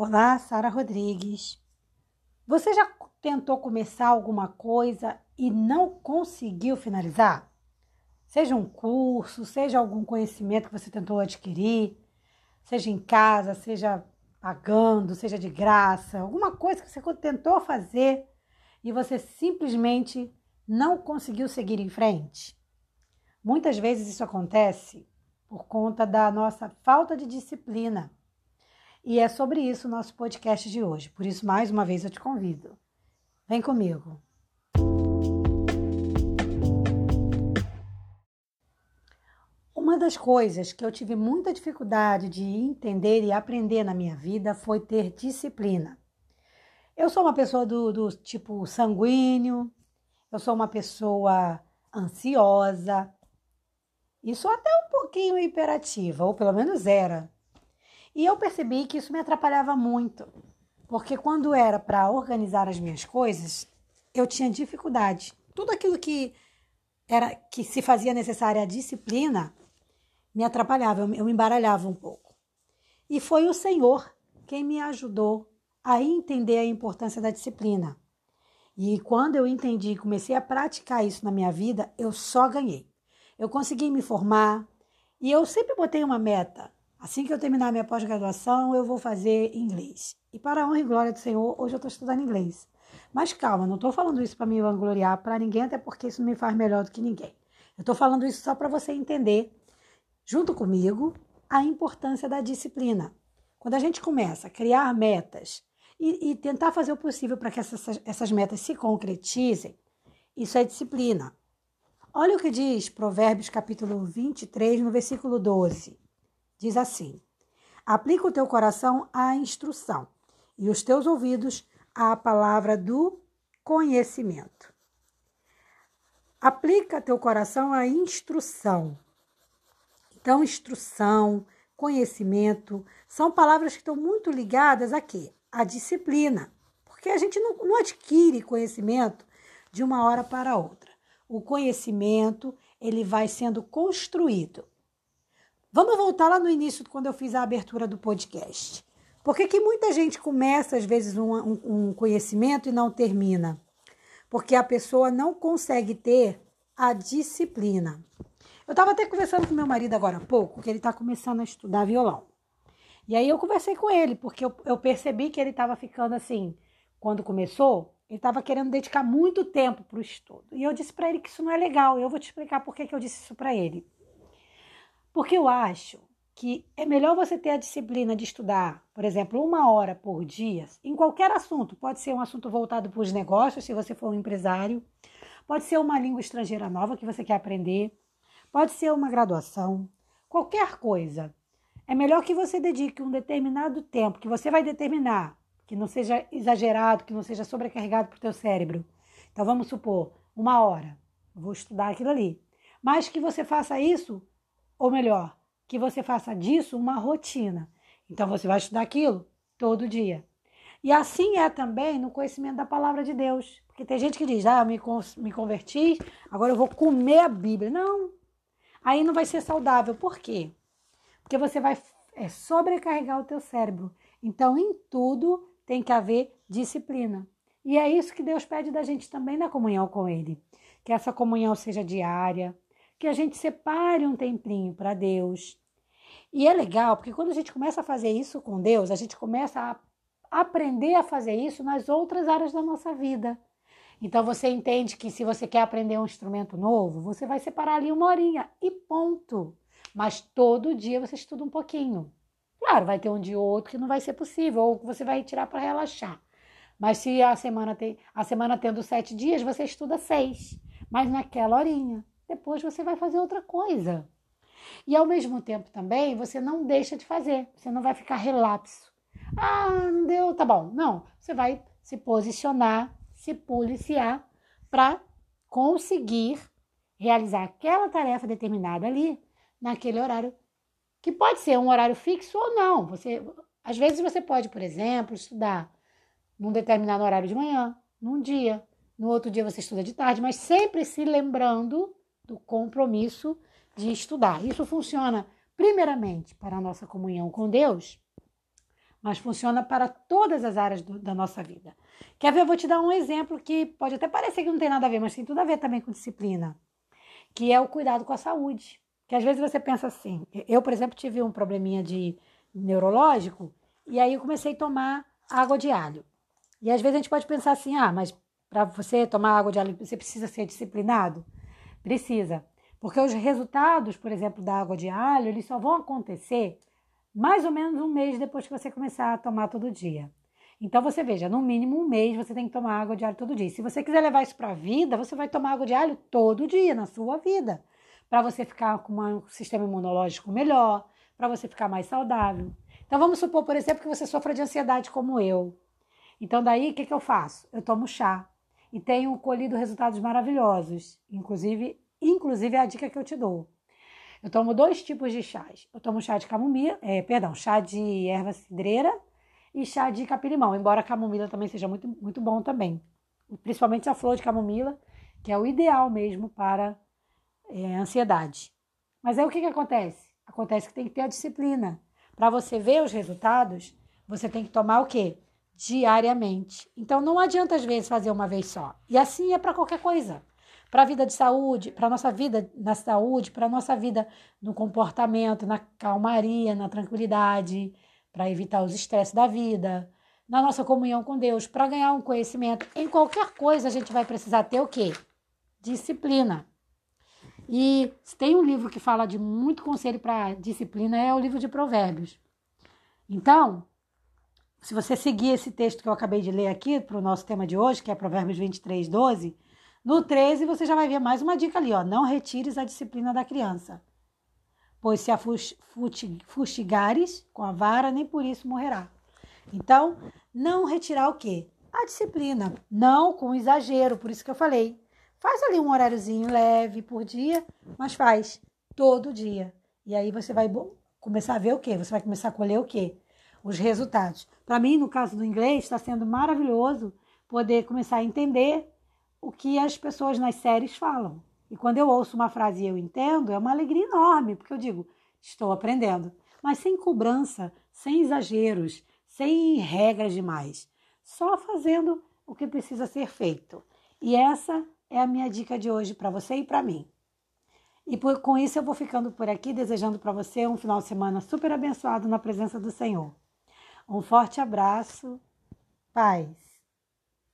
Olá, Sara Rodrigues. Você já tentou começar alguma coisa e não conseguiu finalizar? Seja um curso, seja algum conhecimento que você tentou adquirir, seja em casa, seja pagando, seja de graça, alguma coisa que você tentou fazer e você simplesmente não conseguiu seguir em frente. Muitas vezes isso acontece por conta da nossa falta de disciplina e é sobre isso o nosso podcast de hoje. Por isso, mais uma vez, eu te convido. Vem comigo. Uma das coisas que eu tive muita dificuldade de entender e aprender na minha vida foi ter disciplina. Eu sou uma pessoa do, do tipo sanguíneo, eu sou uma pessoa ansiosa e sou até um pouquinho hiperativa, ou pelo menos era. E eu percebi que isso me atrapalhava muito, porque quando era para organizar as minhas coisas, eu tinha dificuldade. Tudo aquilo que era que se fazia necessária a disciplina me atrapalhava, eu, me embaralhava um pouco. E foi o Senhor quem me ajudou a entender a importância da disciplina. E quando eu entendi e comecei a praticar isso na minha vida, eu só ganhei. Eu consegui me formar e eu sempre botei uma meta. Assim que eu terminar minha pós-graduação, eu vou fazer inglês. E para a honra e glória do Senhor, hoje eu estou estudando inglês. Mas calma, não estou falando isso para me vangloriar para ninguém, até porque isso não me faz melhor do que ninguém. Eu estou falando isso só para você entender, junto comigo, a importância da disciplina. Quando a gente começa a criar metas e, e tentar fazer o possível para que essas, essas metas se concretizem, isso é disciplina. Olha o que diz Provérbios capítulo 23, no versículo 12. Diz assim: Aplica o teu coração à instrução e os teus ouvidos à palavra do conhecimento. Aplica teu coração à instrução. Então, instrução, conhecimento, são palavras que estão muito ligadas a quê? À disciplina. Porque a gente não, não adquire conhecimento de uma hora para outra. O conhecimento, ele vai sendo construído. Vamos voltar lá no início, quando eu fiz a abertura do podcast. Por que, que muita gente começa, às vezes, um, um, um conhecimento e não termina? Porque a pessoa não consegue ter a disciplina. Eu estava até conversando com meu marido agora há pouco, que ele está começando a estudar violão. E aí eu conversei com ele, porque eu, eu percebi que ele estava ficando assim, quando começou, ele estava querendo dedicar muito tempo para o estudo. E eu disse para ele que isso não é legal. Eu vou te explicar por que, que eu disse isso para ele. Porque eu acho que é melhor você ter a disciplina de estudar, por exemplo, uma hora por dia, em qualquer assunto. Pode ser um assunto voltado para os negócios, se você for um empresário. Pode ser uma língua estrangeira nova que você quer aprender. Pode ser uma graduação. Qualquer coisa. É melhor que você dedique um determinado tempo, que você vai determinar, que não seja exagerado, que não seja sobrecarregado para o teu cérebro. Então vamos supor, uma hora. vou estudar aquilo ali. Mas que você faça isso ou melhor, que você faça disso uma rotina. Então você vai estudar aquilo todo dia. E assim é também no conhecimento da palavra de Deus. Porque tem gente que diz, ah, eu me, me converti, agora eu vou comer a Bíblia. Não. Aí não vai ser saudável. Por quê? Porque você vai é, sobrecarregar o teu cérebro. Então, em tudo tem que haver disciplina. E é isso que Deus pede da gente também na comunhão com Ele. Que essa comunhão seja diária, que a gente separe um tempinho para Deus. E é legal, porque quando a gente começa a fazer isso com Deus, a gente começa a aprender a fazer isso nas outras áreas da nossa vida. Então você entende que se você quer aprender um instrumento novo, você vai separar ali uma horinha e ponto. Mas todo dia você estuda um pouquinho. Claro, vai ter um dia ou outro que não vai ser possível, ou que você vai retirar para relaxar. Mas se a semana tem a semana tendo sete dias, você estuda seis, mas naquela horinha depois você vai fazer outra coisa. E ao mesmo tempo também você não deixa de fazer, você não vai ficar relapso. Ah, não deu, tá bom. Não, você vai se posicionar, se policiar para conseguir realizar aquela tarefa determinada ali naquele horário, que pode ser um horário fixo ou não. Você, às vezes você pode, por exemplo, estudar num determinado horário de manhã, num dia, no outro dia você estuda de tarde, mas sempre se lembrando do compromisso de estudar. Isso funciona, primeiramente, para a nossa comunhão com Deus, mas funciona para todas as áreas do, da nossa vida. Quer ver? Eu vou te dar um exemplo que pode até parecer que não tem nada a ver, mas tem tudo a ver também com disciplina, que é o cuidado com a saúde. Que às vezes você pensa assim, eu, por exemplo, tive um probleminha de neurológico e aí eu comecei a tomar água de alho. E às vezes a gente pode pensar assim, ah, mas para você tomar água de alho, você precisa ser disciplinado? Precisa. Porque os resultados, por exemplo, da água de alho, eles só vão acontecer mais ou menos um mês depois que você começar a tomar todo dia. Então você veja, no mínimo um mês você tem que tomar água de alho todo dia. Se você quiser levar isso para a vida, você vai tomar água de alho todo dia na sua vida, para você ficar com um sistema imunológico melhor, para você ficar mais saudável. Então vamos supor, por exemplo, que você sofra de ansiedade como eu. Então daí o que, que eu faço? Eu tomo chá e tenho colhido resultados maravilhosos. Inclusive, inclusive é a dica que eu te dou. Eu tomo dois tipos de chás. Eu tomo chá de camomila, é, perdão, chá de erva cidreira e chá de capim-limão, embora a camomila também seja muito, muito bom também. Principalmente a flor de camomila, que é o ideal mesmo para é, ansiedade. Mas aí o que, que acontece? Acontece que tem que ter a disciplina. Para você ver os resultados, você tem que tomar o quê? Diariamente. Então não adianta às vezes fazer uma vez só. E assim é para qualquer coisa para a vida de saúde, para a nossa vida na saúde, para a nossa vida no comportamento, na calmaria, na tranquilidade, para evitar os estresses da vida, na nossa comunhão com Deus, para ganhar um conhecimento. Em qualquer coisa a gente vai precisar ter o quê? Disciplina. E se tem um livro que fala de muito conselho para disciplina, é o livro de Provérbios. Então, se você seguir esse texto que eu acabei de ler aqui para o nosso tema de hoje, que é Provérbios 23, 12, no 13, você já vai ver mais uma dica ali, ó. Não retires a disciplina da criança. Pois se a fustigares com a vara, nem por isso morrerá. Então, não retirar o quê? A disciplina. Não com exagero, por isso que eu falei. Faz ali um horáriozinho leve por dia, mas faz todo dia. E aí você vai começar a ver o quê? Você vai começar a colher o quê? Os resultados. Para mim, no caso do inglês, está sendo maravilhoso poder começar a entender o que as pessoas nas séries falam. E quando eu ouço uma frase e eu entendo, é uma alegria enorme, porque eu digo, estou aprendendo. Mas sem cobrança, sem exageros, sem regras demais. Só fazendo o que precisa ser feito. E essa é a minha dica de hoje para você e para mim. E por, com isso eu vou ficando por aqui, desejando para você um final de semana super abençoado na presença do Senhor. Um forte abraço, paz.